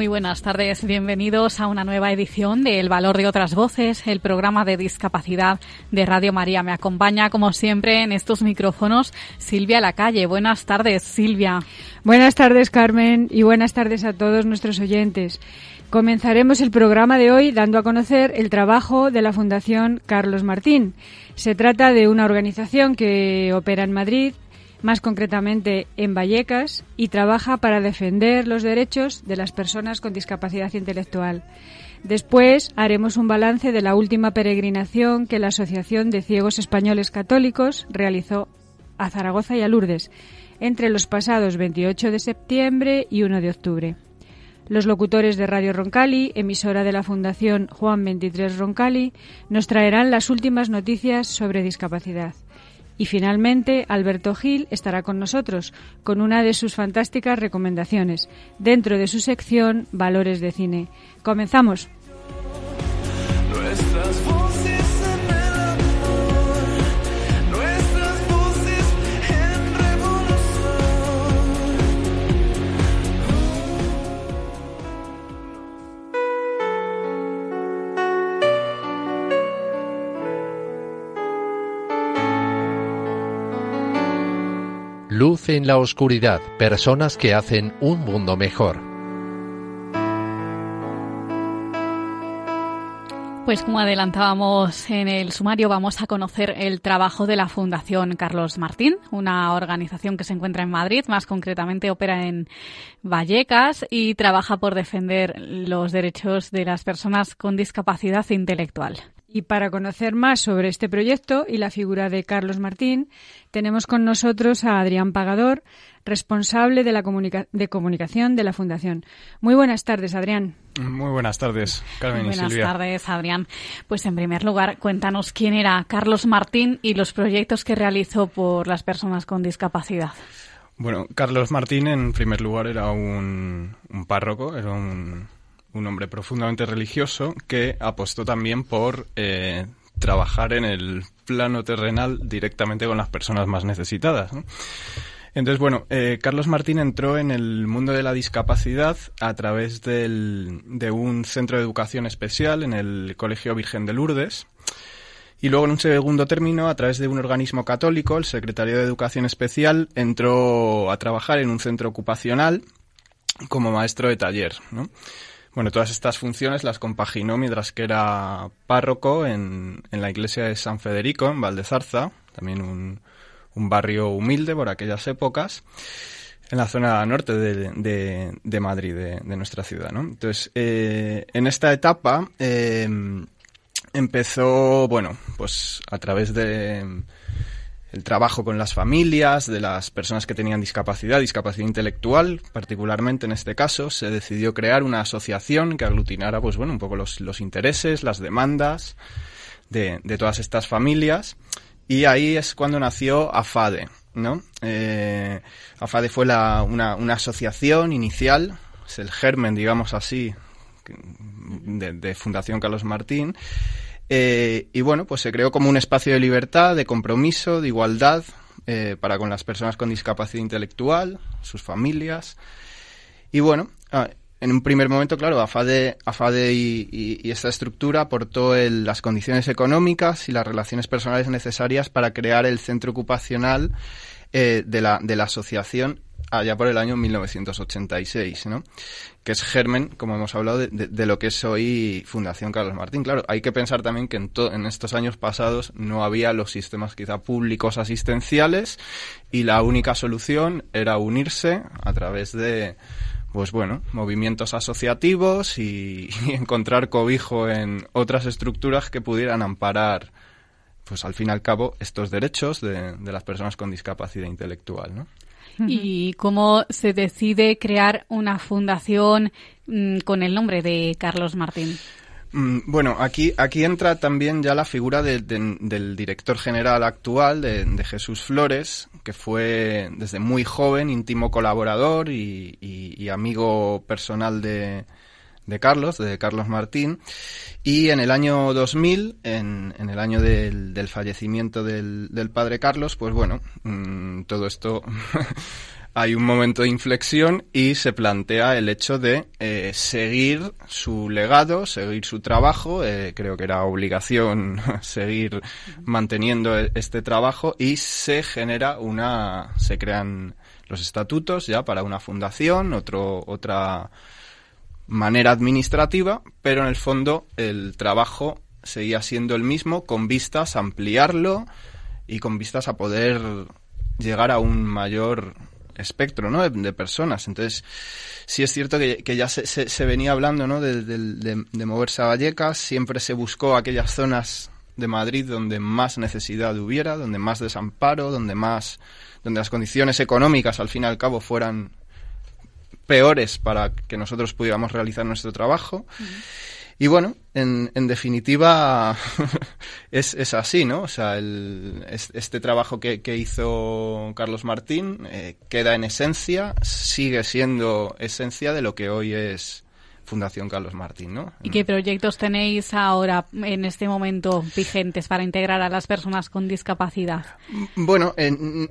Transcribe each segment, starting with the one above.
Muy buenas tardes, bienvenidos a una nueva edición de El Valor de otras Voces, el programa de discapacidad de Radio María. Me acompaña, como siempre, en estos micrófonos Silvia Lacalle. Buenas tardes, Silvia. Buenas tardes, Carmen, y buenas tardes a todos nuestros oyentes. Comenzaremos el programa de hoy dando a conocer el trabajo de la Fundación Carlos Martín. Se trata de una organización que opera en Madrid, más concretamente en Vallecas, y trabaja para defender los derechos de las personas con discapacidad intelectual. Después haremos un balance de la última peregrinación que la Asociación de Ciegos Españoles Católicos realizó a Zaragoza y a Lourdes entre los pasados 28 de septiembre y 1 de octubre. Los locutores de Radio Roncali, emisora de la Fundación Juan 23 Roncali, nos traerán las últimas noticias sobre discapacidad. Y finalmente, Alberto Gil estará con nosotros con una de sus fantásticas recomendaciones dentro de su sección Valores de Cine. Comenzamos. Luz en la oscuridad, personas que hacen un mundo mejor. Pues como adelantábamos en el sumario, vamos a conocer el trabajo de la Fundación Carlos Martín, una organización que se encuentra en Madrid, más concretamente opera en Vallecas y trabaja por defender los derechos de las personas con discapacidad intelectual. Y para conocer más sobre este proyecto y la figura de Carlos Martín, tenemos con nosotros a Adrián Pagador, responsable de la de comunicación de la Fundación. Muy buenas tardes, Adrián. Muy buenas tardes, Carmen Muy y Silvia. Buenas tardes, Adrián. Pues en primer lugar, cuéntanos quién era Carlos Martín y los proyectos que realizó por las personas con discapacidad. Bueno, Carlos Martín, en primer lugar, era un, un párroco, era un un hombre profundamente religioso que apostó también por eh, trabajar en el plano terrenal directamente con las personas más necesitadas. Entonces, bueno, eh, Carlos Martín entró en el mundo de la discapacidad a través de un centro de educación especial en el Colegio Virgen de Lourdes. Y luego, en un segundo término, a través de un organismo católico, el Secretario de Educación Especial entró a trabajar en un centro ocupacional como maestro de taller. Bueno, todas estas funciones las compaginó mientras que era párroco en, en la iglesia de San Federico, en Valdezarza, también un, un barrio humilde por aquellas épocas, en la zona norte de, de, de Madrid, de, de, nuestra ciudad. ¿no? Entonces, eh, en esta etapa eh, empezó, bueno, pues a través de el trabajo con las familias de las personas que tenían discapacidad, discapacidad intelectual, particularmente en este caso, se decidió crear una asociación que aglutinara, pues bueno, un poco los, los intereses, las demandas de, de, todas estas familias. Y ahí es cuando nació AFADE, ¿no? Eh, AFADE fue la, una, una asociación inicial, es el germen, digamos así, de, de Fundación Carlos Martín, eh, y bueno, pues se creó como un espacio de libertad, de compromiso, de igualdad eh, para con las personas con discapacidad intelectual, sus familias. Y bueno, ah, en un primer momento, claro, AFADE, AFADE y, esta estructura aportó las condiciones económicas y las relaciones personales necesarias para crear el centro ocupacional eh, de, la, de la asociación allá por el año 1986, ¿no? Que es germen, como hemos hablado, de, de, lo que es hoy Fundación Carlos Martín. Claro, hay que pensar también que en, estos años pasados no había los sistemas quizá públicos asistenciales y la única solución era unirse a través de pues bueno, movimientos asociativos y, y, encontrar cobijo en otras estructuras que pudieran amparar, pues al fin y al cabo, estos derechos de, de las personas con discapacidad intelectual, ¿no? Y cómo se decide crear una fundación mmm, con el nombre de Carlos Martín. Mm, bueno, aquí, aquí entra también ya la figura del director general actual, de, Jesús Flores, que fue desde muy joven íntimo colaborador y, amigo personal de, Carlos, de Carlos Martín. Y en el año 2000, en, el año del, fallecimiento del, padre Carlos, pues bueno, mm, todo esto hay un momento de inflexión y se plantea el hecho de eh, seguir su legado, seguir su trabajo. Eh, creo que era obligación seguir manteniendo e-, este trabajo y se genera una, se crean los estatutos ya para una fundación, otro, otra manera administrativa, pero en el fondo el trabajo seguía siendo el mismo con vistas a ampliarlo y con vistas a poder llegar a un mayor espectro ¿no? de, personas. Entonces, sí es cierto que, ya se, venía hablando ¿no? de, de, moverse a Vallecas, siempre se buscó aquellas zonas de Madrid donde más necesidad hubiera, donde más desamparo, donde más donde las condiciones económicas al fin y al cabo fueran peores para que nosotros pudiéramos realizar nuestro trabajo. Y bueno, en, en definitiva es, es, así, ¿no? O sea, el, este trabajo que, que, hizo Carlos Martín eh, queda en esencia, sigue siendo esencia de lo que hoy es Fundación Carlos Martín, ¿no? ¿Y qué proyectos tenéis ahora en este momento vigentes para integrar a las personas con discapacidad? Bueno,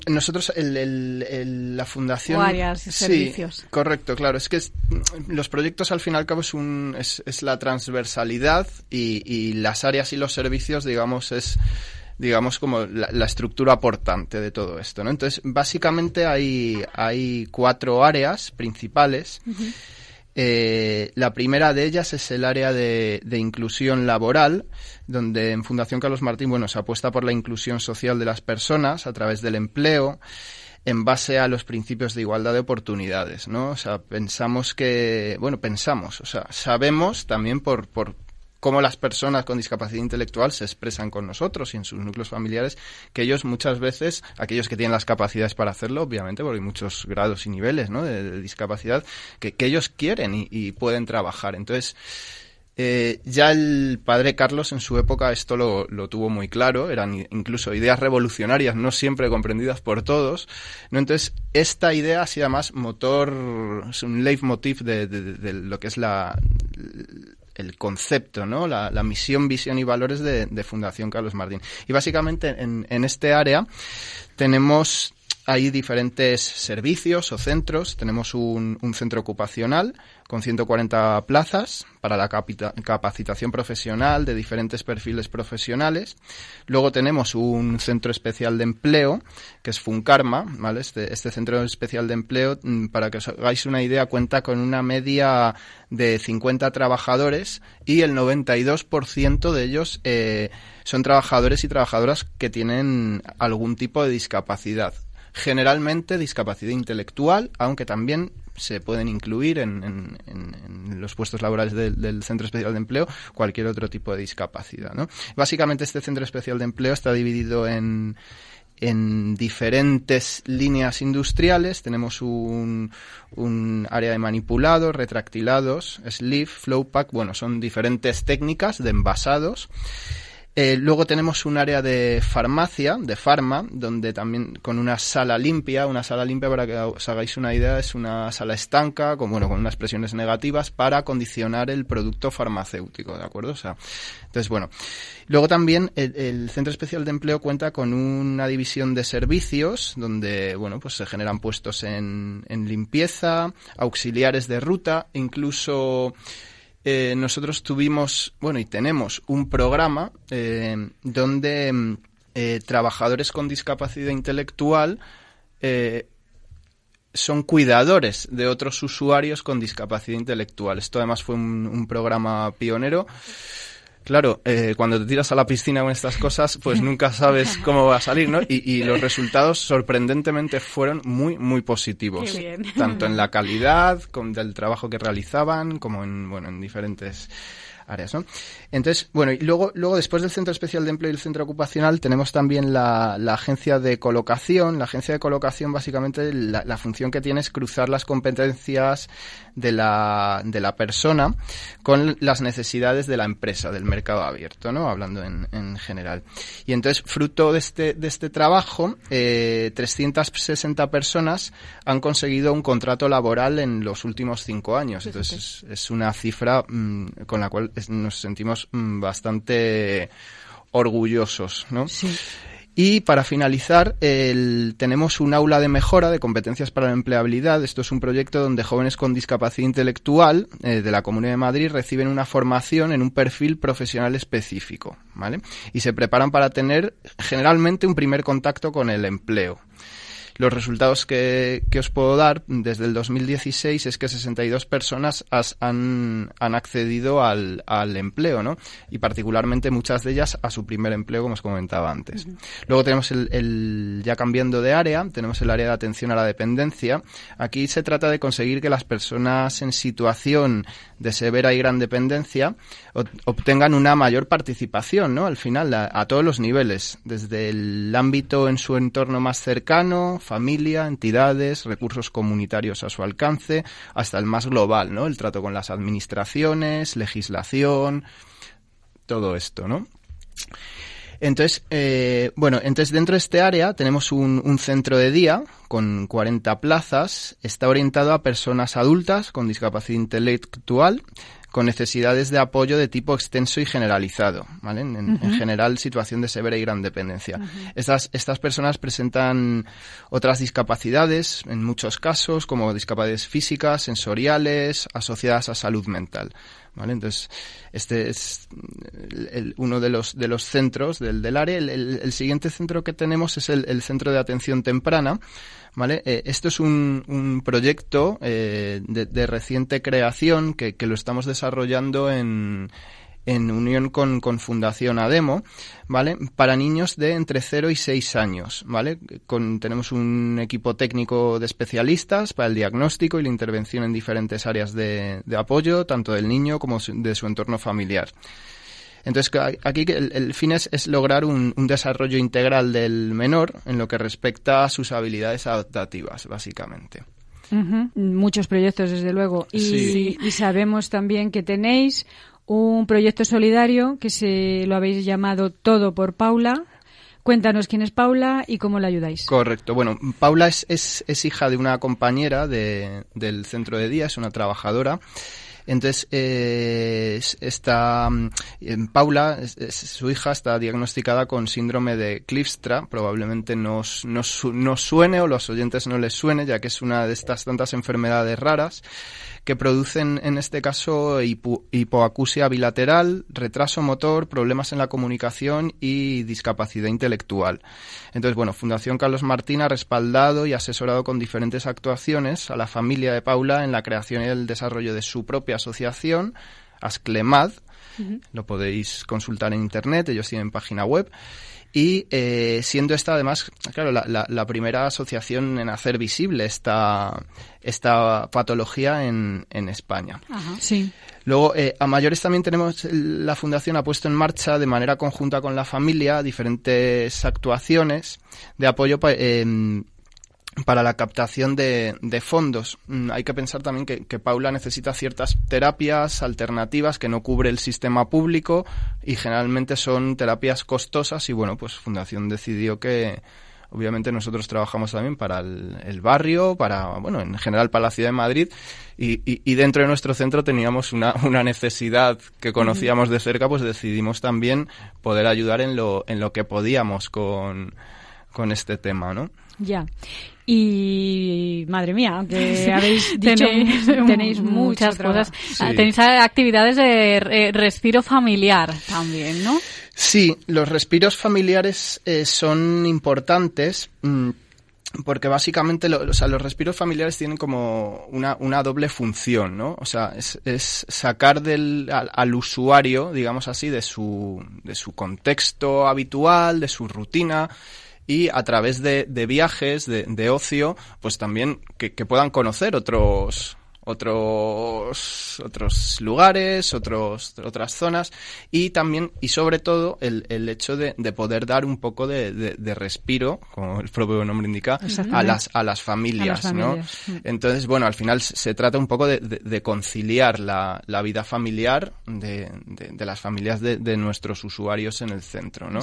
nosotros el, la fundación... áreas y servicios. correcto, claro. Es que los proyectos al fin y al cabo es, un, es, es la transversalidad y, y las áreas y los servicios, digamos, es digamos, como la, estructura aportante de todo esto, ¿no? Entonces, básicamente hay, hay cuatro áreas principales. Eh, la primera de ellas es el área de, inclusión laboral, donde en Fundación Carlos Martín, bueno, se apuesta por la inclusión social de las personas a través del empleo, en base a los principios de igualdad de oportunidades, ¿no? O sea, pensamos que, bueno, pensamos, o sea, sabemos también por, por cómo las personas con discapacidad intelectual se expresan con nosotros y en sus núcleos familiares, que ellos muchas veces, aquellos que tienen las capacidades para hacerlo, obviamente, porque hay muchos grados y niveles ¿no? de, discapacidad, que, ellos quieren y, pueden trabajar. Entonces, eh, ya el padre Carlos en su época esto lo, tuvo muy claro, eran incluso ideas revolucionarias, no siempre comprendidas por todos. Entonces, esta idea ha sido más motor, es un leitmotiv de lo que es la el concepto, ¿no? La, misión, visión y valores de, Fundación Carlos Martín. Y básicamente en, en este área tenemos hay diferentes servicios o centros. Tenemos un, centro ocupacional con 140 plazas para la capacitación profesional de diferentes perfiles profesionales. Luego tenemos un centro especial de empleo, que es Funkarma, ¿vale? Este, este centro especial de empleo, mm, para que os hagáis una idea, cuenta con una media de 50 trabajadores y el 92% de ellos eh, son trabajadores y trabajadoras que tienen algún tipo de discapacidad generalmente discapacidad intelectual, aunque también se pueden incluir en, los puestos laborales del Centro Especial de Empleo cualquier otro tipo de discapacidad. ¿no? Básicamente este Centro Especial de Empleo está dividido en, en diferentes líneas industriales. Tenemos un, un, área de manipulados, retractilados, sleeve, flow pack, bueno, son diferentes técnicas de envasados. Eh, luego tenemos un área de farmacia, de farma, donde también con una sala limpia, una sala limpia para que os hagáis una idea, es una sala estanca, con, bueno, con unas presiones negativas para condicionar el producto farmacéutico, ¿de acuerdo? O sea, entonces, bueno. Luego también el, Centro Especial de Empleo cuenta con una división de servicios donde, bueno, pues se generan puestos en, en limpieza, auxiliares de ruta, incluso eh, nosotros tuvimos, bueno, y tenemos un programa eh, donde mm, eh, trabajadores con discapacidad intelectual son cuidadores de otros usuarios con discapacidad intelectual. Esto además fue un programa pionero Claro, eh, cuando te tiras a la piscina con estas cosas, pues nunca sabes cómo va a salir, ¿no? Y, los resultados sorprendentemente fueron muy, muy positivos. Tanto en la calidad del trabajo que realizaban, como en, bueno, en diferentes áreas, ¿no? Entonces, bueno, y luego, luego después del Centro Especial de Empleo y el Centro Ocupacional tenemos también la, la agencia de colocación. La agencia de colocación básicamente la, la, función que tiene es cruzar las competencias de la, de la persona con las necesidades de la empresa, del mercado abierto, ¿no? Hablando en, en general. Y entonces, fruto de este, de este trabajo, eh, 360 personas han conseguido un contrato laboral en los últimos cinco años. Entonces, es, es una cifra mmm, con la cual nos sentimos mm, bastante orgullosos, ¿no? Sí. Y para finalizar, el, tenemos un aula de mejora de competencias para la empleabilidad. Esto es un proyecto donde jóvenes con discapacidad intelectual eh, de la Comunidad de Madrid reciben una formación en un perfil profesional específico, ¿vale? Y se preparan para tener generalmente un primer contacto con el empleo. Los resultados que, que, os puedo dar desde el 2016 es que 62 personas has, han, han, accedido al, al, empleo, ¿no? Y particularmente muchas de ellas a su primer empleo, como os comentaba antes. Uh -huh. Luego tenemos el, el, ya cambiando de área, tenemos el área de atención a la dependencia. Aquí se trata de conseguir que las personas en situación de severa y gran dependencia obtengan una mayor participación, ¿no? Al final, a, a todos los niveles, desde el ámbito en su entorno más cercano, familia, entidades, recursos comunitarios a su alcance, hasta el más global, ¿no? El trato con las administraciones, legislación, todo esto, ¿no? Entonces, eh, bueno, entonces dentro de este área tenemos un, un, centro de día con 40 plazas. Está orientado a personas adultas con discapacidad intelectual con necesidades de apoyo de tipo extenso y generalizado, ¿vale? En, uh -huh. en general, situación de severa y gran dependencia. Uh -huh. estas, estas personas presentan otras discapacidades, en muchos casos, como discapacidades físicas, sensoriales, asociadas a salud mental. ¿Vale? Entonces, este es el, uno de los, de los centros del, del área. El, el, el, siguiente centro que tenemos es el, el Centro de Atención Temprana, ¿Vale? Eh, esto es un, un proyecto eh, de, de, reciente creación que, que, lo estamos desarrollando en, en unión con, con, Fundación Ademo, ¿vale? Para niños de entre 0 y 6 años, ¿vale? Con, tenemos un equipo técnico de especialistas para el diagnóstico y la intervención en diferentes áreas de, de apoyo, tanto del niño como de su entorno familiar. Entonces, aquí el, el fin es, es lograr un, un, desarrollo integral del menor en lo que respecta a sus habilidades adaptativas, básicamente. Uh -huh. Muchos proyectos, desde luego. Y, sí. y, sabemos también que tenéis un proyecto solidario que se lo habéis llamado Todo por Paula. Cuéntanos quién es Paula y cómo la ayudáis. Correcto. Bueno, Paula es, es, es hija de una compañera de, del centro de día, es una trabajadora. Entonces, eh, está Paula, es, es, su hija, está diagnosticada con síndrome de Clifstra. Probablemente nos, nos, nos suene o los oyentes no les suene, ya que es una de estas tantas enfermedades raras que producen en este caso hipo, hipoacusia bilateral, retraso motor, problemas en la comunicación y discapacidad intelectual. Entonces, bueno, Fundación Carlos Martín ha respaldado y asesorado con diferentes actuaciones a la familia de Paula en la creación y el desarrollo de su propia asociación, Asclemad, uh -huh. lo podéis consultar en internet, ellos tienen página web, y eh, siendo esta además, claro, la, la, la, primera asociación en hacer visible esta, esta patología en, en España. Ajá, sí. Luego, eh, a mayores también tenemos, la Fundación ha puesto en marcha de manera conjunta con la familia diferentes actuaciones de apoyo eh, para la captación de, fondos. Mm, hay que pensar también que, Paula necesita ciertas terapias alternativas que no cubre el sistema público y generalmente son terapias costosas y bueno, pues Fundación decidió que obviamente nosotros trabajamos también para el, el barrio, para, bueno, en general para la ciudad de Madrid y, y, y dentro de nuestro centro teníamos una, una necesidad que conocíamos de cerca, pues decidimos también poder ayudar en lo, en lo que podíamos con, con este tema, ¿no? Ya. Y madre mía, aunque habéis dicho tenéis, tenéis muchas cosas. Sí. Tenéis actividades de respiro familiar también, ¿no? Sí, los respiros familiares eh, son importantes. Mmm, porque básicamente lo, o sea, los respiros familiares tienen como una, una doble función, ¿no? O sea, es, es sacar del, al, al, usuario, digamos así, de su, de su contexto habitual, de su rutina, y a través de, de viajes, de, de, ocio, pues también que, que, puedan conocer otros otros, otros lugares, otros, otras zonas y también y sobre todo el, el hecho de, de, poder dar un poco de, de, respiro, como el propio nombre indica, a las, a las familias, ¿no? Entonces, bueno, al final se trata un poco de, conciliar la, la, vida familiar de, las familias de, nuestros usuarios en el centro, ¿no?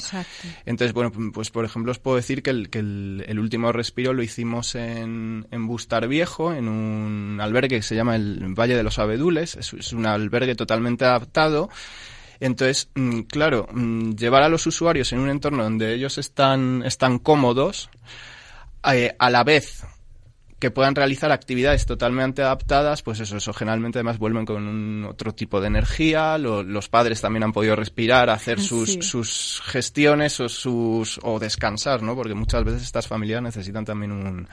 Entonces, bueno, pues por ejemplo os puedo decir que el, que el, el último respiro lo hicimos en, en Bustar Viejo, en un albergue que se llama el Valle de los Abedules, es, un albergue totalmente adaptado. Entonces, mm, claro, mm, llevar a los usuarios en un entorno donde ellos están, están cómodos, eh, a la vez que puedan realizar actividades totalmente adaptadas, pues eso, eso generalmente además vuelven con un otro tipo de energía, los padres también han podido respirar, hacer sus, sus gestiones o sus, o descansar, ¿no? Porque muchas veces estas familias necesitan también un,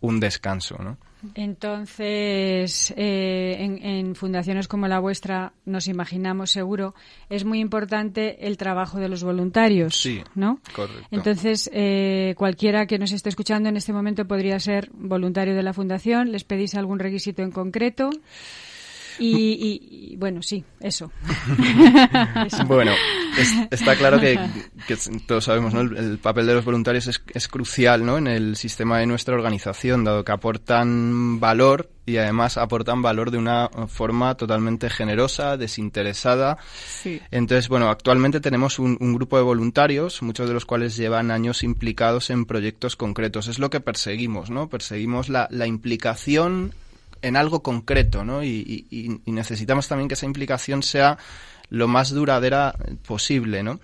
un descanso, ¿no? Entonces, eh, en, fundaciones como la vuestra, nos imaginamos seguro, es muy importante el trabajo de los voluntarios, sí, ¿no? Correcto. Entonces, eh, cualquiera que nos esté escuchando en este momento podría ser voluntario de la fundación. ¿Les pedís algún requisito en concreto? Y, bueno, sí, eso. Bueno, está claro que, todos sabemos, ¿no? El, papel de los voluntarios es, es, crucial, ¿no? En el sistema de nuestra organización, dado que aportan valor y además aportan valor de una forma totalmente generosa, desinteresada. Sí. Entonces, bueno, actualmente tenemos un, grupo de voluntarios, muchos de los cuales llevan años implicados en proyectos concretos. Es lo que perseguimos, ¿no? Perseguimos la, la implicación en algo concreto, ¿no? Y, y, necesitamos también que esa implicación sea lo más duradera posible, ¿no?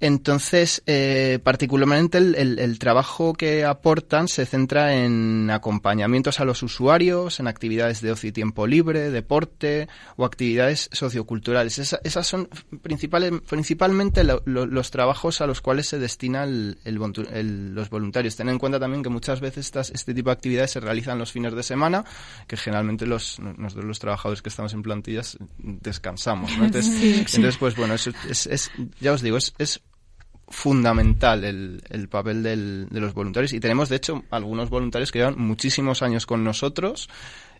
Entonces, eh, particularmente el, trabajo que aportan se centra en acompañamientos a los usuarios, en actividades de ocio y tiempo libre, deporte o actividades socioculturales. esas son principales, principalmente los trabajos a los cuales se destinan los voluntarios. Ten en cuenta también que muchas veces estas, este tipo de actividades se realizan los fines de semana, que generalmente los, nosotros los trabajadores que estamos en plantillas descansamos. Entonces, pues bueno, es, es, ya os digo, es, es fundamental el, el papel del, de los voluntarios. Y tenemos de hecho algunos voluntarios que llevan muchísimos años con nosotros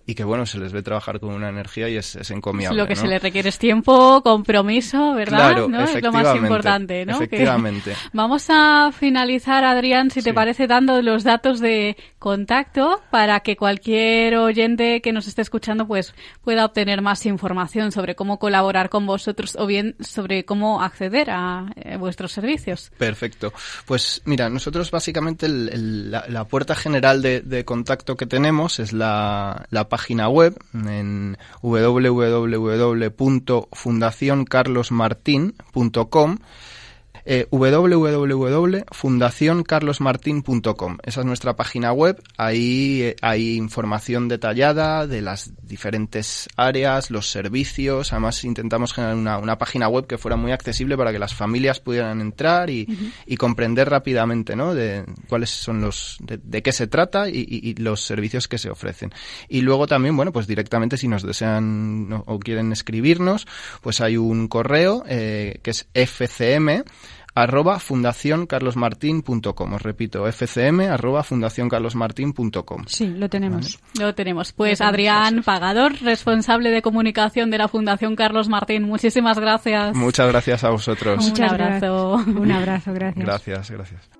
y que bueno, se les ve trabajar con una energía y es, es encomiable. Lo que se les requiere es tiempo, compromiso, ¿verdad? Claro, ¿no? Es lo más importante, ¿no? Efectivamente. Vamos a finalizar, Adrián, si te parece, dando los datos de contacto para que cualquier oyente que nos esté escuchando pues pueda obtener más información sobre cómo colaborar con vosotros o bien sobre cómo acceder a eh, vuestros servicios. Perfecto. Pues mira, nosotros básicamente la, puerta general de, de, contacto que tenemos es la, la página web en www.fundacioncarlosmartin.com eh, www.fundacioncarlosmartin.com. Esa es nuestra página web. Ahí eh, hay información detallada de las diferentes áreas, los servicios. Además, intentamos generar una, página web que fuera muy accesible para que las familias pudieran entrar y, comprender rápidamente ¿no? de cuáles son los, de, qué se trata y, los servicios que se ofrecen. Y luego también, bueno, pues directamente si nos desean o quieren escribirnos, pues hay un correo eh, que es fcm arroba fundacioncarlosmartin.com. Os repito, fcm arroba fundacioncarlosmartin.com. Sí, lo tenemos. Lo tenemos. Pues Adrián Pagador, responsable de comunicación de la Fundación Carlos Martín, muchísimas gracias. Muchas gracias a vosotros. Un abrazo. Un abrazo, gracias. Gracias, gracias.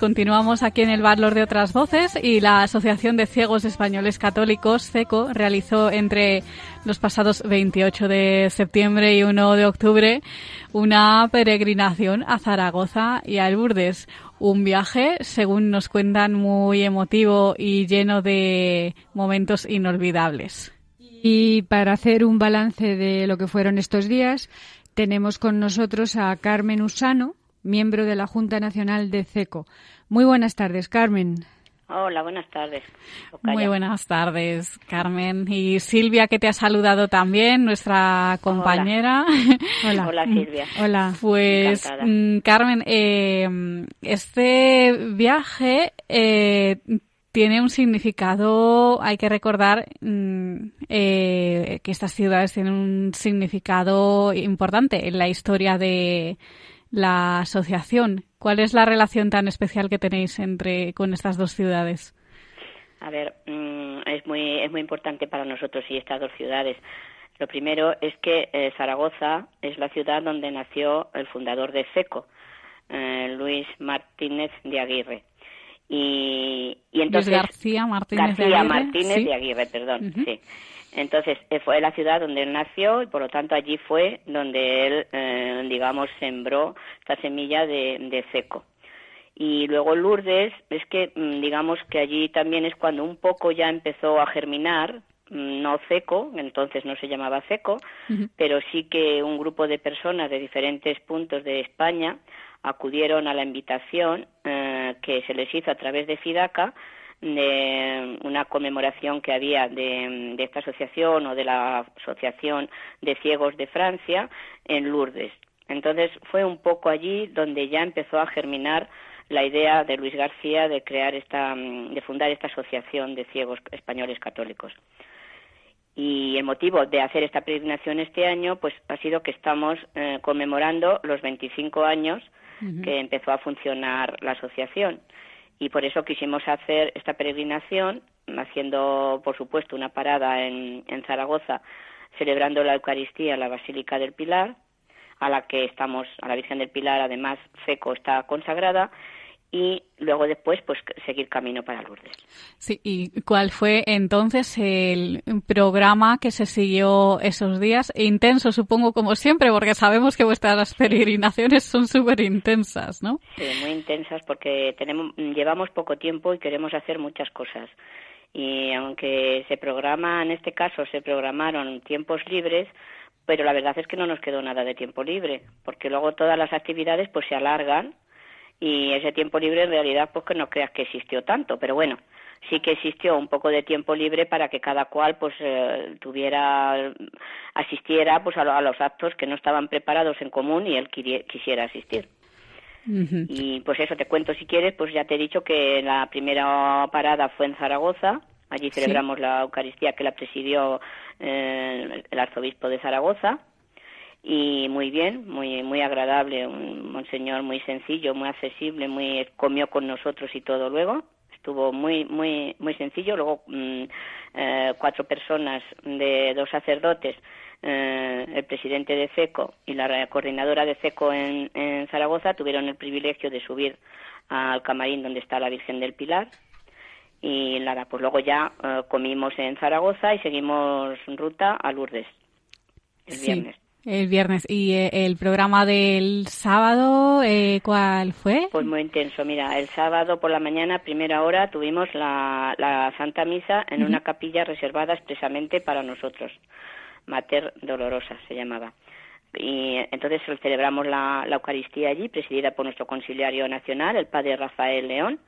Continuamos aquí en el Valor de otras voces y la Asociación de Ciegos Españoles Católicos, CECO, realizó entre los pasados 28 de septiembre y 1 de octubre una peregrinación a Zaragoza y a Lourdes. Un viaje, según nos cuentan, muy emotivo y lleno de momentos inolvidables. Y para hacer un balance de lo que fueron estos días, tenemos con nosotros a Carmen Usano, miembro de la Junta Nacional de CECO. Muy buenas tardes, Carmen. Hola, buenas tardes. Muy buenas tardes, Carmen. Y Silvia, que te ha saludado también, nuestra compañera. Hola, Hola Silvia. Hola. Pues, mm, Carmen, eh, este viaje eh, tiene un significado, hay que recordar mm, eh, que estas ciudades tienen un significado importante en la historia de la asociación. ¿Cuál es la relación tan especial que tenéis entre con estas dos ciudades? A ver, mm, es muy es muy importante para nosotros y estas dos ciudades. Lo primero es que eh, Zaragoza es la ciudad donde nació el fundador de SECO, eh, Luis Martínez de Aguirre. Y, entonces García Martínez de Aguirre, Martínez de Aguirre, perdón, sí. Entonces eh, fue la ciudad donde él nació y por lo tanto allí fue donde él, eh, digamos, sembró esta semilla de, de seco. Y luego Lourdes, es que mm, digamos que allí también es cuando un poco ya empezó a germinar, mm, no seco, entonces no se llamaba seco, pero sí que un grupo de personas de diferentes puntos de España acudieron a la invitación eh, que se les hizo a través de FIDACA de una conmemoración que había de, esta asociación o de la Asociación de Ciegos de Francia en Lourdes. Entonces fue un poco allí donde ya empezó a germinar la idea de Luis García de crear esta, de fundar esta asociación de ciegos españoles católicos. Y el motivo de hacer esta peregrinación este año, pues ha sido que estamos eh, conmemorando los 25 años que empezó a funcionar la asociación y por eso quisimos hacer esta peregrinación, haciendo, por supuesto, una parada en, en Zaragoza, celebrando la Eucaristía en la Basílica del Pilar, a la que estamos, a la Virgen del Pilar, además, FECO está consagrada, y luego después pues seguir camino para Lourdes. Sí, ¿y cuál fue entonces el programa que se siguió esos días? Intenso, supongo, como siempre, porque sabemos que vuestras peregrinaciones son súper intensas, ¿no? Sí, muy intensas porque tenemos, llevamos poco tiempo y queremos hacer muchas cosas. Y aunque se programa, en este caso se programaron tiempos libres, pero la verdad es que no nos quedó nada de tiempo libre, porque luego todas las actividades pues se alargan y ese tiempo libre en realidad pues que no creas que existió tanto, pero bueno, sí que existió un poco de tiempo libre para que cada cual pues eh, tuviera asistiera pues a, los actos que no estaban preparados en común y él quisiera asistir. Y pues eso te cuento si quieres, pues ya te he dicho que la primera parada fue en Zaragoza, allí celebramos la Eucaristía que la presidió eh, el arzobispo de Zaragoza y muy bien, muy muy agradable, un monseñor muy sencillo, muy accesible, muy comió con nosotros y todo luego. Estuvo muy muy muy sencillo. Luego mm, eh, cuatro personas de dos sacerdotes, eh, el presidente de CECO y la coordinadora de CECO en, en Zaragoza tuvieron el privilegio de subir al camarín donde está la Virgen del Pilar y nada, pues luego ya eh, comimos en Zaragoza y seguimos ruta a Lourdes el viernes. El viernes. ¿Y eh, el programa del sábado, eh, cuál fue? Pues muy intenso. Mira, el sábado por la mañana, primera hora, tuvimos la, la Santa Misa en una capilla reservada expresamente para nosotros. Mater Dolorosa se llamaba. Y entonces celebramos la, la Eucaristía allí, presidida por nuestro conciliario nacional, el padre Rafael León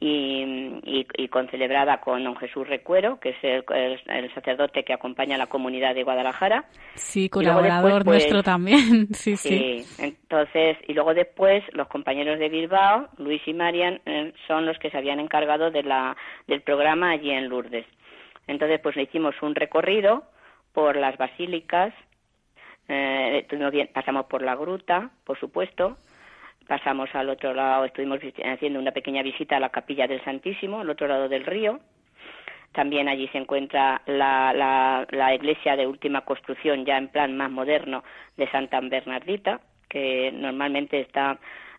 y, y, concelebrada con don Jesús Recuero, que es el, sacerdote que acompaña a la comunidad de Guadalajara. Sí, colaborador pues, nuestro también. sí, sí, Entonces, y luego después los compañeros de Bilbao, Luis y Marian, eh, son los que se habían encargado de la, del programa allí en Lourdes. Entonces, pues le hicimos un recorrido por las basílicas, eh, pasamos por la gruta, por supuesto, pasamos al otro lado, estuvimos haciendo una pequeña visita a la capilla del Santísimo, al otro lado del río. También allí se encuentra la, la, la iglesia de última construcción, ya en plan más moderno, de Santa Bernardita, que normalmente está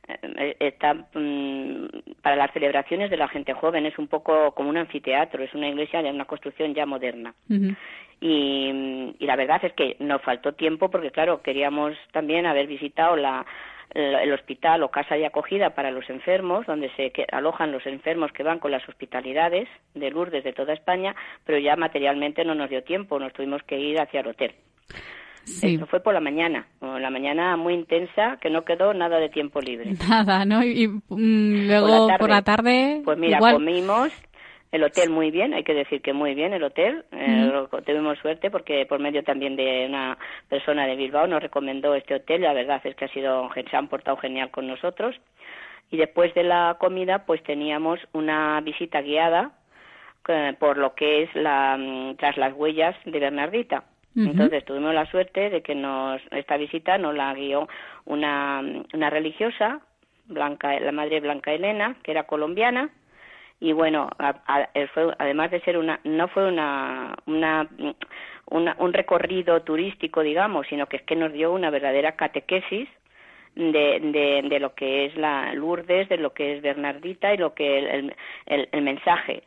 eh, está mm, para las celebraciones de la gente joven. Es un poco como un anfiteatro es una iglesia de una construcción ya moderna. Y, y, la verdad es que nos faltó tiempo porque claro queríamos también haber visitado la el hospital o casa de acogida para los enfermos, donde se alojan los enfermos que van con las hospitalidades de Lourdes de toda España, pero ya materialmente no nos dio tiempo, nos tuvimos que ir hacia el hotel. Sí. Esto fue por la mañana, la mañana muy intensa, que no quedó nada de tiempo libre. Nada, ¿no? Y, mm, luego por la, tarde, Pues mira, comimos, el hotel muy bien, hay que decir que muy bien el hotel. Eh, tuvimos suerte porque por medio también de una persona de Bilbao nos recomendó este hotel. La verdad es que ha sido, se han portado genial con nosotros. Y después de la comida, pues teníamos una visita guiada eh, por lo que es la mm, tras las huellas de Bernardita. Entonces tuvimos la suerte de que nos esta visita nos la guió una, una religiosa, Blanca, la madre Blanca Elena, que era colombiana, y bueno, además de ser una, no fue una, una, un recorrido turístico, digamos, sino que es que nos dio una verdadera catequesis de, de, de, lo que es la Lourdes, de lo que es Bernardita y lo que el, el, el mensaje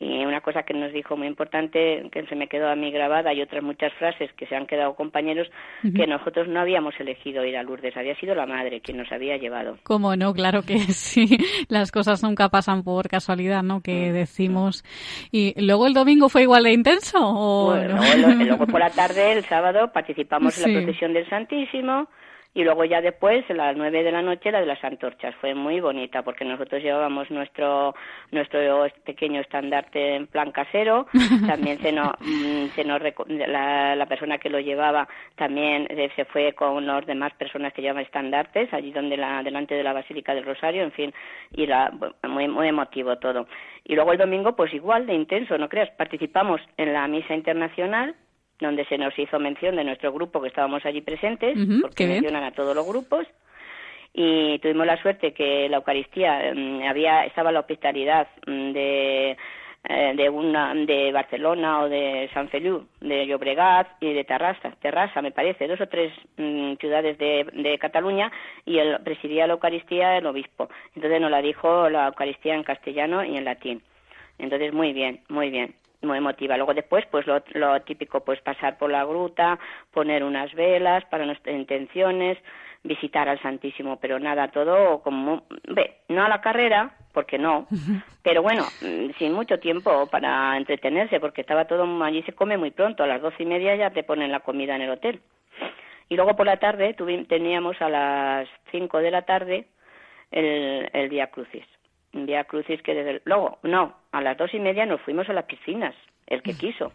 y una cosa que nos dijo muy importante, que se me quedó a mí grabada, y otras muchas frases que se han quedado compañeros, que nosotros no habíamos elegido ir a Lourdes, había sido la madre quien nos había llevado. ¿Cómo no? Claro que sí, las cosas nunca pasan por casualidad, ¿no? Que mm. decimos. ¿Y luego el domingo fue igual de intenso? ¿o bueno, luego, por la tarde, el sábado, participamos en la procesión del Santísimo, y luego ya después, a las nueve de la noche, la de las antorchas. Fue muy bonita porque nosotros llevábamos nuestro nuestro pequeño estandarte en plan casero. También se nos, mm, se nos la, la persona que lo llevaba también eh, se fue con las demás personas que llevaban estandartes allí donde la delante de la Basílica del Rosario, en fin, y la, muy muy emotivo todo. Y luego el domingo, pues igual de intenso, no creas. Participamos en la misa internacional donde se nos hizo mención de nuestro grupo que estábamos allí presentes, porque mencionan a todos los grupos, y tuvimos la suerte que la Eucaristía mm, había estaba la hospitalidad mm, de eh, de una de Barcelona o de San Feliu, de Llobregat y de Terrassa, Terrassa me parece, dos o tres mm, ciudades de, de Cataluña y el presidía la Eucaristía el obispo. Entonces nos la dijo la Eucaristía en castellano y en latín. Entonces muy bien, muy bien muy emotiva. Luego después, pues lo, lo, típico, pues pasar por la gruta, poner unas velas para nuestras intenciones, visitar al Santísimo, pero nada, todo como, ve, no a la carrera, porque no, pero bueno, mm, sin mucho tiempo para entretenerse, porque estaba todo, allí se come muy pronto, a las doce y media ya te ponen la comida en el hotel. Y luego por la tarde teníamos a las cinco de la tarde el, el Vía Crucis Vía Crucis que desde luego, no, a las dos y media nos fuimos a las piscinas, el que mm. quiso.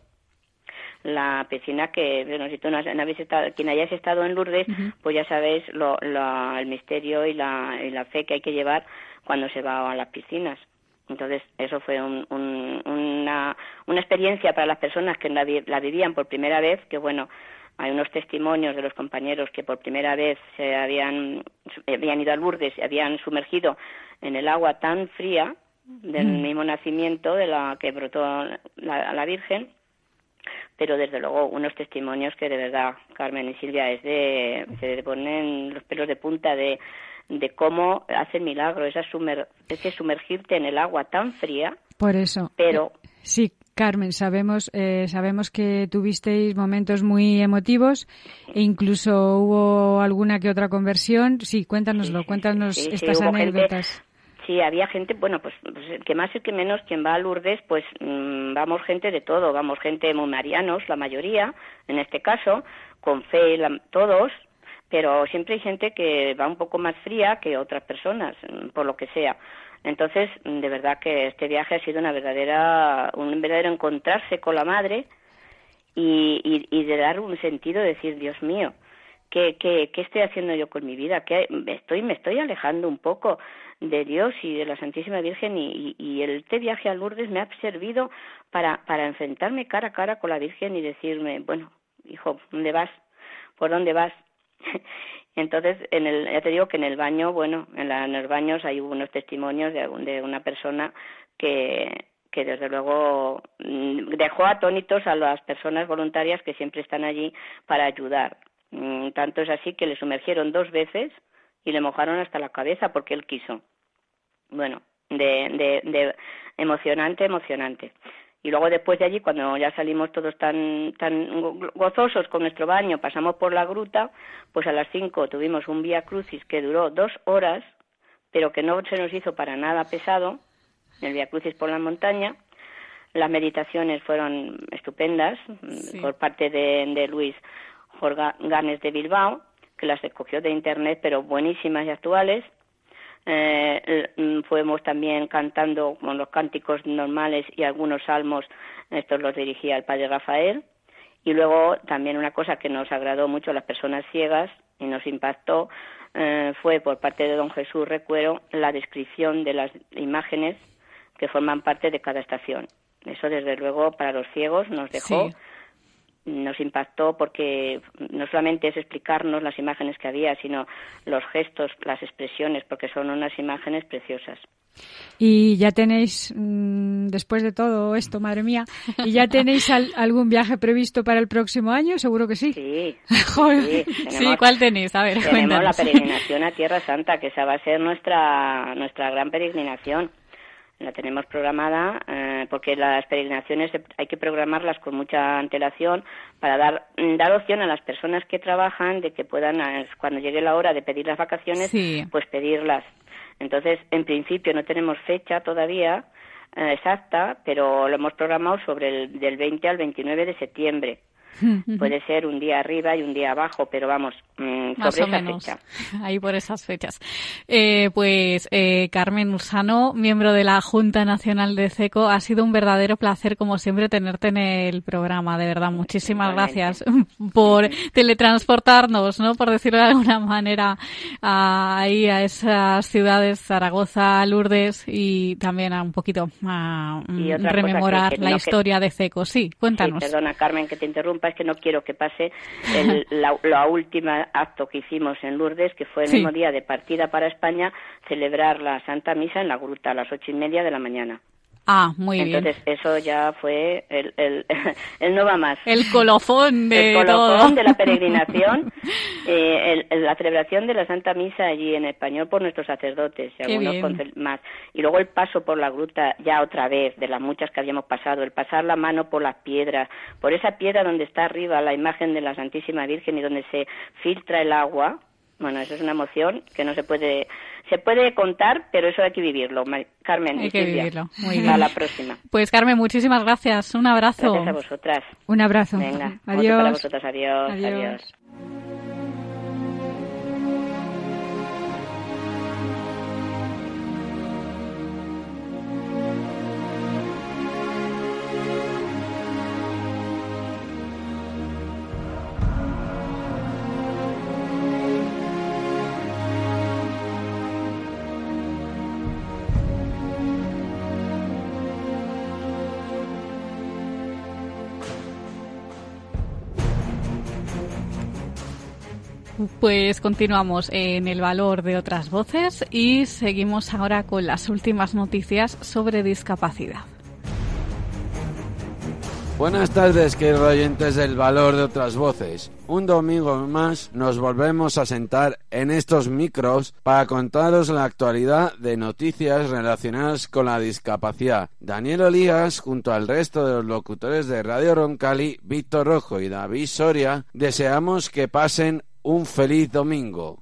La piscina que, bueno, si tú no, habéis estado, quien hayáis estado en Lourdes, pues ya sabéis lo, el misterio y la, y la fe que hay que llevar cuando se va a las piscinas. Entonces, eso fue un, una, una experiencia para las personas que la, la vivían por primera vez, que bueno, hay unos testimonios de los compañeros que por primera vez se habían, habían ido a Lourdes y habían sumergido en el agua tan fría del mm. mismo nacimiento de la que brotó la, la Virgen. Pero desde luego unos testimonios que de verdad Carmen y Silvia es de se ponen los pelos de punta de de cómo hace milagro esa sumer, ese sumergirte en el agua tan fría. Por eso. Pero sí Carmen, sabemos, eh, sabemos que tuvisteis momentos muy emotivos e incluso hubo alguna que otra conversión. Sí, cuéntanoslo, cuéntanos estas anécdotas. sí, había gente, bueno, pues, pues, que más y que menos, quien va a Lourdes, pues mm, vamos gente de todo, vamos gente muy marianos, la mayoría, en este caso, con fe, todos, pero siempre hay gente que va un poco más fría que otras personas, mm, por lo que sea. Entonces, de verdad que este viaje ha sido una verdadera, un verdadero encontrarse con la madre y, y, de dar un sentido, de decir, Dios mío, ¿qué, qué, estoy haciendo yo con mi vida? ¿Qué, estoy, me estoy alejando un poco de Dios y de la Santísima Virgen y, y, este viaje a Lourdes me ha servido para, para enfrentarme cara a cara con la Virgen y decirme, bueno, hijo, ¿dónde vas? ¿Por dónde vas? Entonces, en el, ya te digo que en el baño, bueno, en, la, en los baños hay unos testimonios de, de una persona que, que desde luego mm, dejó atónitos a las personas voluntarias que siempre están allí para ayudar. Mm, tanto es así que le sumergieron dos veces y le mojaron hasta la cabeza porque él quiso. Bueno, de, de, emocionante, emocionante. Y luego después de allí, cuando ya salimos todos tan, tan gozosos con nuestro baño, pasamos por la gruta, pues a las cinco tuvimos un vía crucis que duró dos horas, pero que no se nos hizo para nada pesado, el vía crucis por la montaña. Las meditaciones fueron estupendas por parte de, de Luis Jorganes de Bilbao, que las escogió de internet, pero buenísimas y actuales. Eh, mm, fuimos también cantando con los cánticos normales y algunos salmos, estos los dirigía el padre Rafael. Y luego también una cosa que nos agradó mucho a las personas ciegas y nos impactó eh, fue por parte de don Jesús Recuero la descripción de las imágenes que forman parte de cada estación. Eso desde luego para los ciegos nos dejó nos impactó porque no solamente es explicarnos las imágenes que había, sino los gestos, las expresiones, porque son unas imágenes preciosas. Y ya tenéis, mm, después de todo esto, madre mía, ¿y ya tenéis algún viaje previsto para el próximo año? Seguro que sí. Sí. sí, ¿cuál tenéis? A ver, tenemos la peregrinación a Tierra Santa, que esa va a ser nuestra, nuestra gran peregrinación la tenemos programada eh, porque las peregrinaciones hay que programarlas con mucha antelación para dar mm, dar opción a las personas que trabajan de que puedan eh, cuando llegue la hora de pedir las vacaciones pues pedirlas. Entonces en principio no tenemos fecha todavía eh, exacta pero lo hemos programado sobre el del 20 al 29 de septiembre Puede ser un día arriba y un día abajo, pero vamos, mm, sobre esa fecha. Ahí por esas fechas. Eh, pues eh, Carmen Usano, miembro de la Junta Nacional de CECO, ha sido un verdadero placer, como siempre, tenerte en el programa. De verdad, muchísimas gracias por teletransportarnos, ¿no? Por decirlo de alguna manera, ahí a esas ciudades, Zaragoza, Lourdes y también a un poquito a mm, rememorar la historia de CECO. Sí, cuéntanos. perdona, Carmen, que te interrumpa es que no quiero que pase el, la, última acto que hicimos en Lourdes, que fue el mismo día de partida para España, celebrar la Santa Misa en la gruta a las ocho y media de la mañana. Ah, muy bien. Entonces, eso ya fue el, el, el, no va más. El colofón de El colofón de la peregrinación, eh, la celebración de la Santa Misa allí en español por nuestros sacerdotes y algunos más. Y luego el paso por la gruta, ya otra vez, de las muchas que habíamos pasado, el pasar la mano por las piedras, por esa piedra donde está arriba la imagen de la Santísima Virgen y donde se filtra el agua, bueno, eso es una emoción que no se puede se puede contar, pero eso hay que vivirlo. Carmen, hay que vivirlo. Muy bien. A la próxima. Pues Carmen, muchísimas gracias. Un abrazo. Gracias a vosotras. Un abrazo. Venga, adiós. Para vosotras. adiós. adiós. Pues continuamos en el valor de otras voces y seguimos ahora con las últimas noticias sobre discapacidad. Buenas tardes, queridos oyentes del valor de otras voces. Un domingo más nos volvemos a sentar en estos micros para contaros la actualidad de noticias relacionadas con la discapacidad. Daniel Olías, junto al resto de los locutores de Radio Roncali, Víctor Rojo y David Soria, deseamos que pasen un feliz domingo.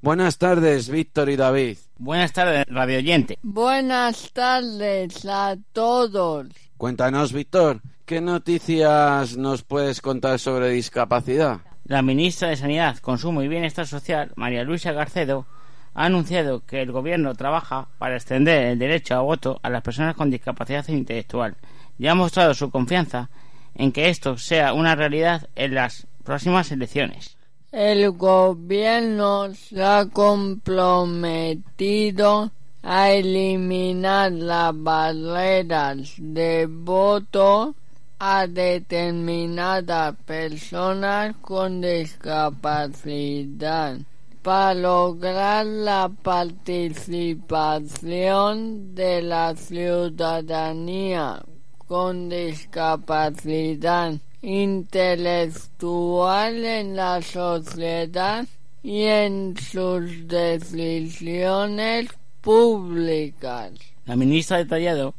Buenas tardes, Víctor y David. Buenas tardes, radio oyente. Buenas tardes a todos. Cuéntanos, Víctor, ¿qué noticias nos puedes contar sobre discapacidad? La ministra de Sanidad, Consumo y Bienestar Social, María Luisa Garcedo, ha anunciado que el gobierno trabaja para extender el derecho a voto a las personas con discapacidad intelectual y ha mostrado su confianza en que esto sea una realidad en las próximas elecciones el gobierno se ha comprometido a eliminar las barreras de voto a determinadas personas con discapacidad. Para lograr la participación de la ciudadanía con discapacidad intelectual en la sociedad y en sus decisiones públicas. La ministra ha detallado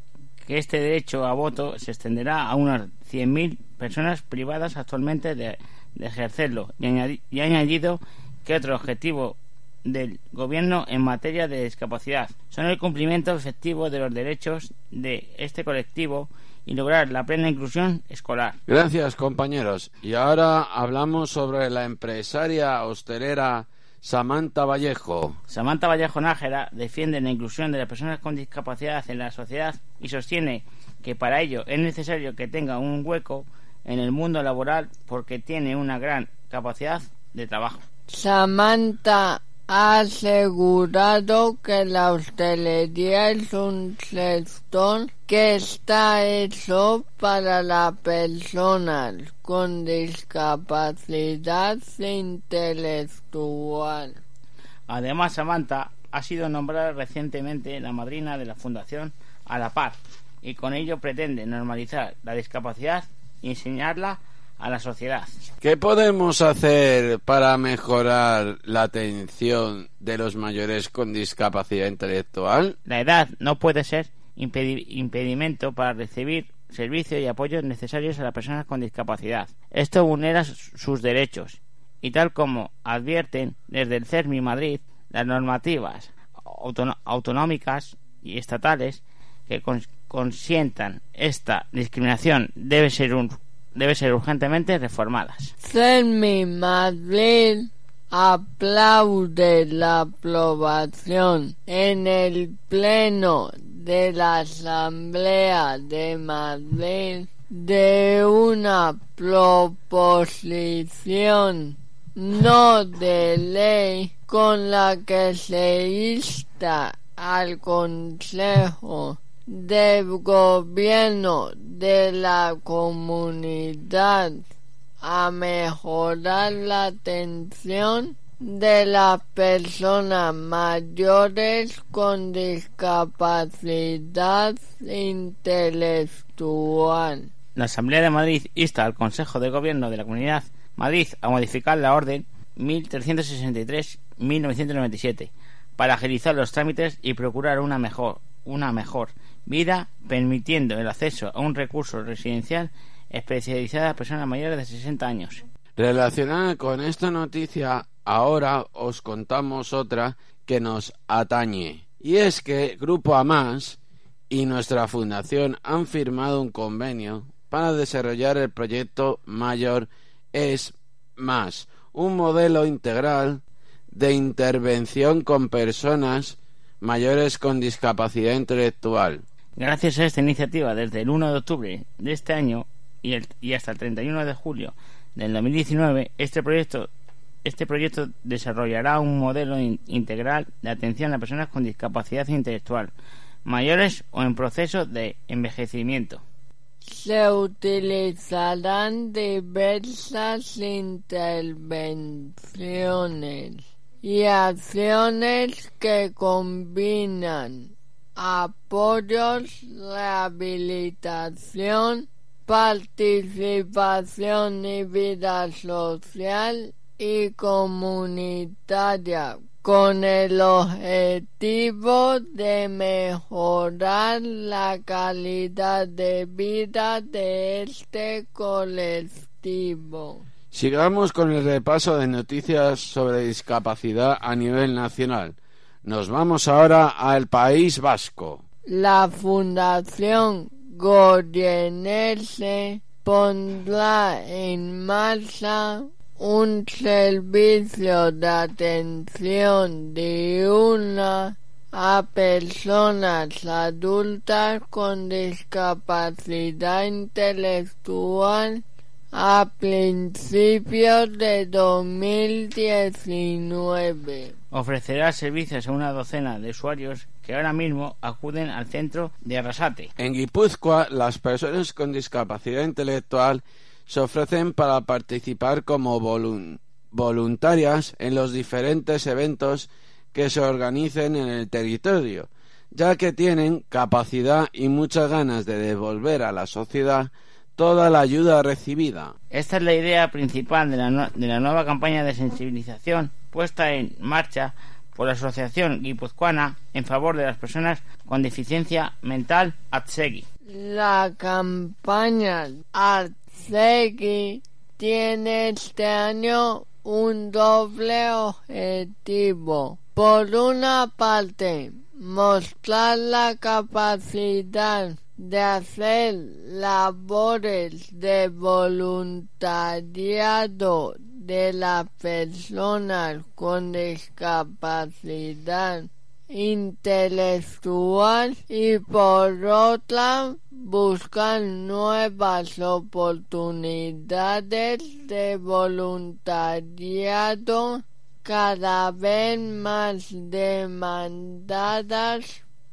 que este derecho a voto se extenderá a unas 100.000 personas privadas actualmente de, ejercerlo y, y ha añadido que otro objetivo del gobierno en materia de discapacidad son el cumplimiento efectivo de los derechos de este colectivo y lograr la plena inclusión escolar. Gracias, compañeros. Y ahora hablamos sobre la empresaria hostelera Samantha Vallejo. Samantha Vallejo Nájera defiende la inclusión de las personas con discapacidad en la sociedad y sostiene que para ello es necesario que tenga un hueco en el mundo laboral porque tiene una gran capacidad de trabajo. Samantha ha asegurado que la hostelería es un sector que está hecho para las personas con discapacidad intelectual. Además, Samantha ha sido nombrada recientemente la madrina de la Fundación A la Par y con ello pretende normalizar la discapacidad y enseñarla a la sociedad. ¿Qué podemos hacer para mejorar la atención de los mayores con discapacidad intelectual? La edad no puede ser impedi- impedimento para recibir servicios y apoyos necesarios a las personas con discapacidad. Esto vulnera sus derechos y tal como advierten desde el CERMI Madrid, las normativas autonómicas y estatales que cons- consientan esta discriminación debe ser un debe ser urgentemente reformadas. Fermi Madrid aplaude la aprobación en el Pleno de la Asamblea de Madrid de una proposición no de ley con la que se insta al Consejo de Gobierno de la Comunidad a mejorar la atención de las personas mayores con discapacidad intelectual. La Asamblea de Madrid insta al Consejo de Gobierno de la Comunidad Madrid a modificar la Orden 1363-1997 para agilizar los trámites y procurar una mejor, una mejor vida, permitiendo el acceso a un recurso residencial especializado a personas mayores de 60 años. Relacionada con esta noticia, ahora os contamos otra que nos atañe. Y es que Grupo AMAS y nuestra fundación han firmado un convenio para desarrollar el proyecto Mayor es Más, un modelo integral de intervención con personas mayores con discapacidad intelectual. Gracias a esta iniciativa, desde el 1 de octubre de este año y, el- y hasta el 31 de julio del 2019, este proyecto, este proyecto desarrollará un modelo in- integral de atención a personas con discapacidad intelectual, mayores o en proceso de envejecimiento. Se utilizarán diversas intervenciones y acciones que combinan apoyos, rehabilitación, participación y vida social y comunitaria con el objetivo de mejorar la calidad de vida de este colectivo. Sigamos con el repaso de noticias sobre discapacidad a nivel nacional. Nos vamos ahora al País Vasco. La Fundación Goyenense pondrá en marcha un servicio de atención diurna a personas adultas con discapacidad intelectual a principios de 2019. Ofrecerá servicios a una docena de usuarios que ahora mismo acuden al centro de Arrasate. En Guipúzcoa, las personas con discapacidad intelectual se ofrecen para participar como volun- voluntarias en los diferentes eventos que se organicen en el territorio, ya que tienen capacidad y muchas ganas de devolver a la sociedad toda la ayuda recibida. Esta es la idea principal de la, de la nueva campaña de sensibilización puesta en marcha por la Asociación Guipuzcoana en favor de las personas con deficiencia mental ATSEGI. La campaña ATSEGI tiene este año un doble objetivo. Por una parte, mostrar la capacidad de hacer labores de voluntariado de las personas con discapacidad intelectual y por otra buscar nuevas oportunidades de voluntariado cada vez más demandadas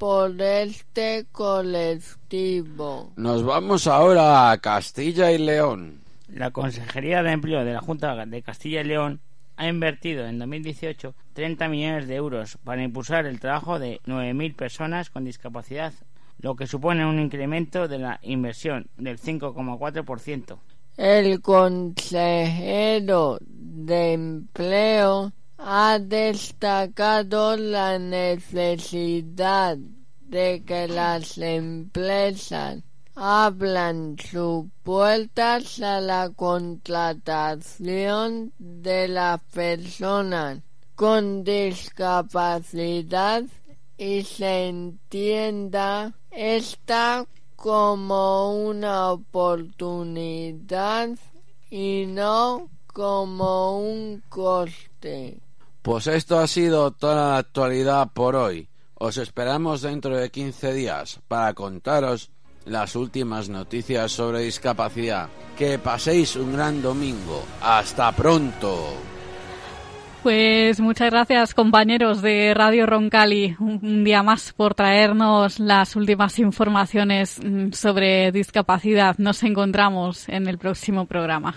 por este colectivo. Nos vamos ahora a Castilla y León. La Consejería de Empleo de la Junta de Castilla y León ha invertido en 2018 30 millones de euros para impulsar el trabajo de 9.000 personas con discapacidad, lo que supone un incremento de la inversión del 5,4%. El consejero de empleo ha destacado la necesidad de que las empresas abran sus puertas a la contratación de las personas con discapacidad y se entienda esta como una oportunidad y no como un coste. Pues esto ha sido toda la actualidad por hoy. Os esperamos dentro de 15 días para contaros las últimas noticias sobre discapacidad. Que paséis un gran domingo. Hasta pronto. Pues muchas gracias compañeros de Radio Roncali un día más por traernos las últimas informaciones mm, sobre discapacidad. Nos encontramos en el próximo programa.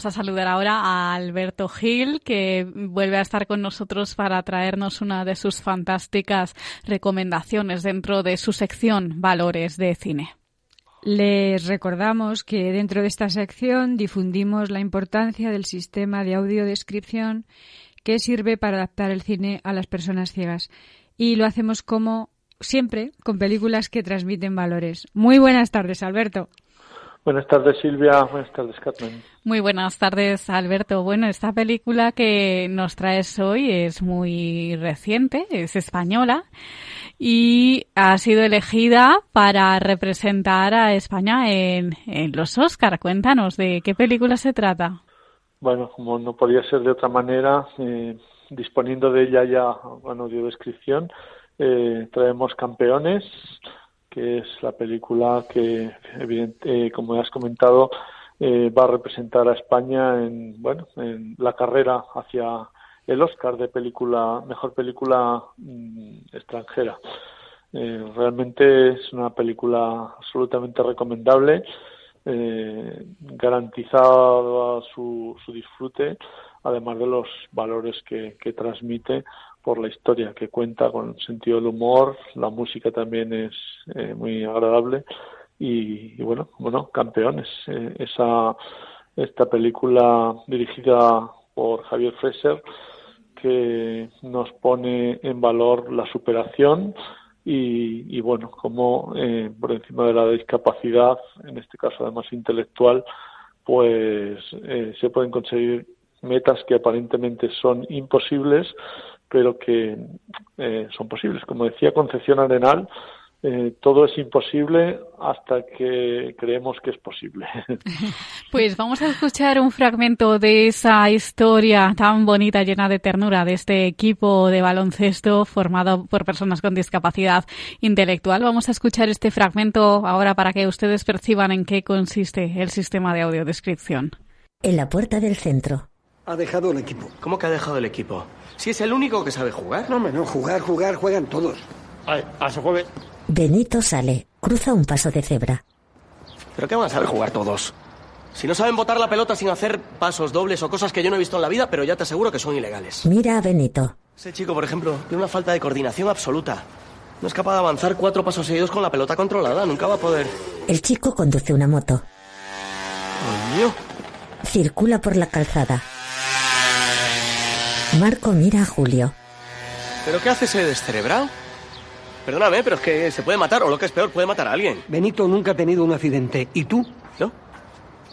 Vamos a saludar ahora a Alberto Gil, que vuelve a estar con nosotros para traernos una de sus fantásticas recomendaciones dentro de su sección Valores de Cine. Les recordamos que dentro de esta sección difundimos la importancia del sistema de audiodescripción que sirve para adaptar el cine a las personas ciegas. Y lo hacemos como siempre, con películas que transmiten valores. Muy buenas tardes, Alberto. Buenas tardes, Silvia. Buenas tardes, Carmen. Muy buenas tardes, Alberto. Bueno, esta película que nos traes hoy es muy reciente, es española y ha sido elegida para representar a España en, los Oscar. Cuéntanos de qué película se trata. Bueno, como no podía ser de otra manera, eh, disponiendo de ella ya en audiodescripción, eh, traemos campeones que es la película que, evidente, eh, como has comentado, eh, va a representar a España en, bueno, en la carrera hacia el Oscar de película, mejor película mm, extranjera. Eh, realmente es una película absolutamente recomendable, eh, garantizado su, su disfrute, además de los valores que, que transmite por la historia que cuenta con sentido del humor, la música también es eh, muy agradable y, bueno, bueno, campeones. Eh, esa esta película dirigida por Javier Freser que nos pone en valor la superación y, y bueno, como eh, por encima de la discapacidad, en este caso además intelectual, pues se pueden conseguir metas que aparentemente son imposibles, pero que eh, son posibles. Como decía Concepción Arenal, eh, todo es imposible hasta que creemos que es posible. Pues vamos a escuchar un fragmento de esa historia tan bonita, llena de ternura, de este equipo de baloncesto formado por personas con discapacidad intelectual. Vamos a escuchar este fragmento ahora para que ustedes perciban en qué consiste el sistema de audiodescripción. En la puerta del centro. Ha dejado el equipo. ¿Cómo que ha dejado el equipo? Si es el único que sabe jugar. No, no, jugar, jugar, juegan todos. Ay, a su jueves. Benito sale, cruza un paso de cebra. ¿Pero qué van a saber jugar todos? Si no saben botar la pelota sin hacer pasos dobles o cosas que yo no he visto en la vida, pero ya te aseguro que son ilegales. Mira a Benito. Ese chico, por ejemplo, tiene una falta de coordinación absoluta. No es capaz de avanzar cuatro pasos seguidos con la pelota controlada. Nunca va a poder. El chico conduce una moto. Coño. Circula por la calzada. Marco mira a Julio. ¿Pero qué hace ese descerebrado? Perdóname, pero es que se puede matar, o lo que es peor, puede matar a alguien. Benito nunca ha tenido un accidente. ¿Y tú? ¿No?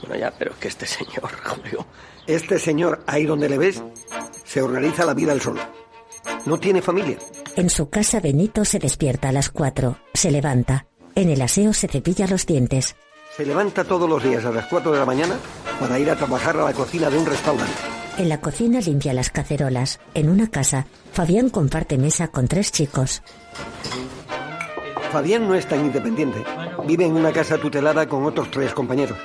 Bueno, ya, pero es que este señor, Julio. Este señor, ahí donde le ves, se organiza la vida él solo. No tiene familia. En su casa Benito se despierta a las cuatro, se levanta. En el aseo se cepilla los dientes. Se levanta todos los días a las 4 de la mañana para ir a trabajar a la cocina de un restaurante. En la cocina limpia las cacerolas. En una casa, Fabián comparte mesa con tres chicos. Fabián no es tan independiente. Vive en una casa tutelada con otros tres compañeros.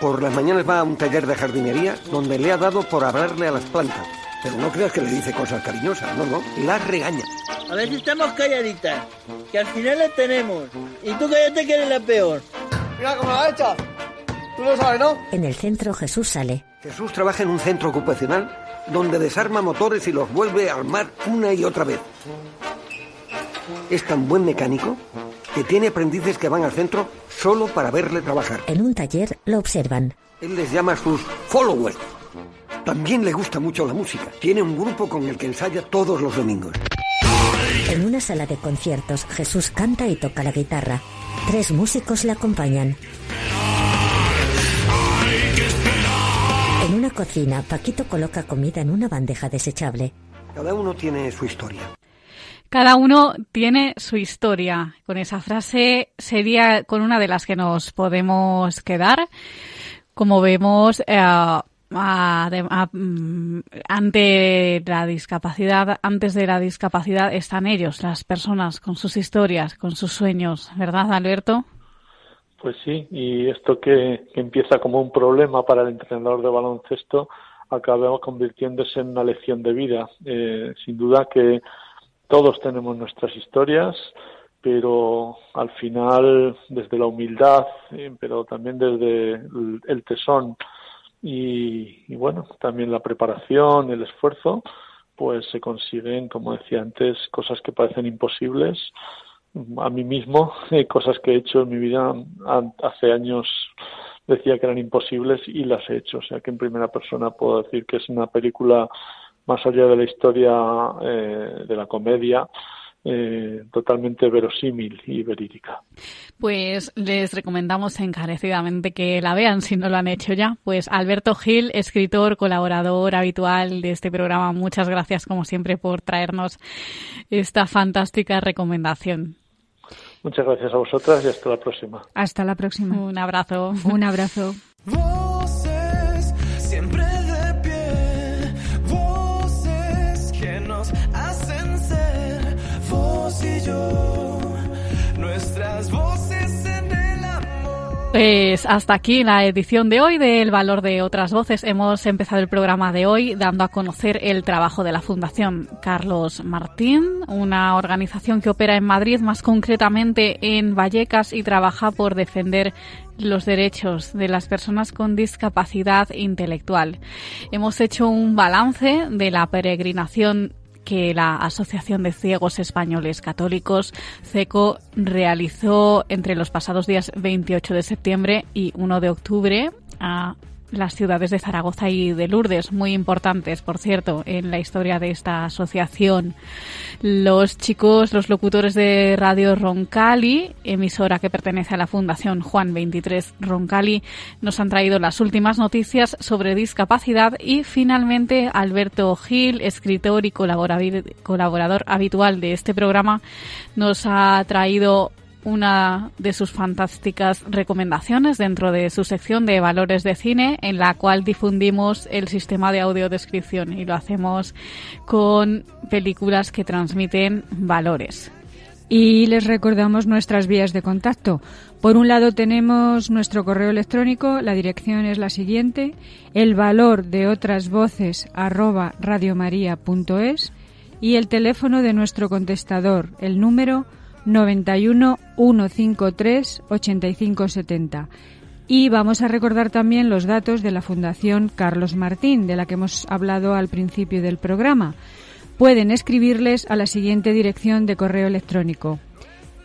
Por las mañanas va a un taller de jardinería donde le ha dado por hablarle a las plantas. Pero no creas que le dice cosas cariñosas, no, no, las regaña. A ver si estamos calladitas, que al final la tenemos. Y tú cállate que eres la peor. Mira cómo la ha hecho. Tú lo sabes, ¿no? En el centro Jesús sale. Jesús trabaja en un centro ocupacional donde desarma motores y los vuelve a armar una y otra vez. Es tan buen mecánico que tiene aprendices que van al centro solo para verle trabajar. En un taller lo observan. Él les llama a sus followers. También le gusta mucho la música. Tiene un grupo con el que ensaya todos los domingos. En una sala de conciertos, Jesús canta y toca la guitarra. Tres músicos le acompañan. En una cocina, Paquito coloca comida en una bandeja desechable. Cada uno tiene su historia. Cada uno tiene su historia. Con esa frase sería con una de las que nos podemos quedar. Como vemos, eh, a- a- mm, ante la discapacidad, antes de la discapacidad están ellos, las personas, con sus historias, con sus sueños, ¿verdad, Alberto? Pues sí, y esto que, que empieza como un problema para el entrenador de baloncesto acaba convirtiéndose en una lección de vida. Eh, sin duda que todos tenemos nuestras historias, pero al final desde la humildad, eh, pero también desde el, tesón y, y bueno, también la preparación, el esfuerzo, pues se consiguen, como decía antes, cosas que parecen imposibles a mí mismo, eh, cosas que he hecho en mi vida hace años decía que eran imposibles y las he hecho. O sea que en primera persona puedo decir que es una película más allá de la historia eh, de la comedia, eh, totalmente verosímil y verídica. Pues les recomendamos encarecidamente que la vean si no lo han hecho ya. Pues Alberto Gil, escritor, colaborador habitual de este programa, muchas gracias como siempre por traernos esta fantástica recomendación. Muchas gracias a vosotras y hasta la próxima. Hasta la próxima. Un abrazo. Un abrazo. Pues hasta aquí la edición de hoy del Valor de otras Voces. Hemos empezado el programa de hoy dando a conocer el trabajo de la Fundación Carlos Martín, una organización que opera en Madrid, más concretamente en Vallecas, y trabaja por defender los derechos de las personas con discapacidad intelectual. Hemos hecho un balance de la peregrinación que la Asociación de Ciegos Españoles Católicos, CECO, realizó entre los pasados días 28 de septiembre y 1 de octubre a las ciudades de Zaragoza y de Lourdes, muy importantes, por cierto, en la historia de esta asociación. Los chicos, los locutores de Radio Roncali, emisora que pertenece a la Fundación Juan 23 Roncali, nos han traído las últimas noticias sobre discapacidad y finalmente Alberto Gil, escritor y colaborador habitual de este programa, nos ha traído una de sus fantásticas recomendaciones dentro de su sección de valores de cine, en la cual difundimos el sistema de audiodescripción y lo hacemos con películas que transmiten valores. Y les recordamos nuestras vías de contacto. Por un lado tenemos nuestro correo electrónico, la dirección es la siguiente, el valor de otras voces arroba radiomaria.es y el teléfono de nuestro contestador, el número 91 153 8570. Y vamos a recordar también los datos de la Fundación Carlos Martín, de la que hemos hablado al principio del programa. Pueden escribirles a la siguiente dirección de correo electrónico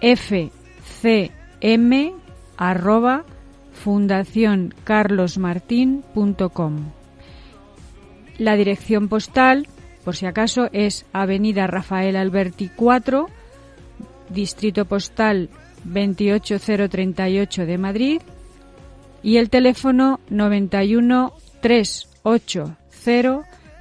fcm arroba La dirección postal, por si acaso, es Avenida Rafael Alberti 4, Distrito Postal 28038 de Madrid y el teléfono 91 380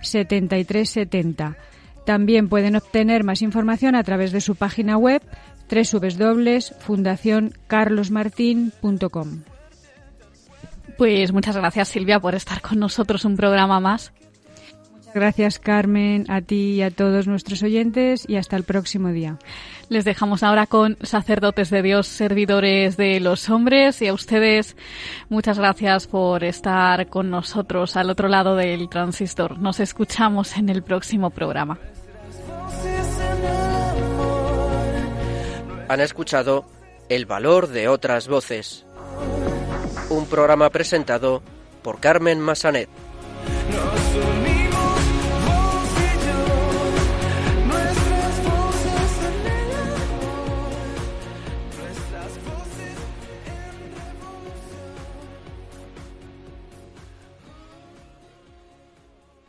7370. También pueden obtener más información a través de su página web www.fundacioncarlosmartin.com. Pues muchas gracias Silvia por estar con nosotros un programa más. Gracias Carmen, a ti y a todos nuestros oyentes y hasta el próximo día. Les dejamos ahora con sacerdotes de Dios, servidores de los hombres y a ustedes muchas gracias por estar con nosotros al otro lado del transistor. Nos escuchamos en el próximo programa. Han escuchado El valor de otras voces. Un programa presentado por Carmen Massanet.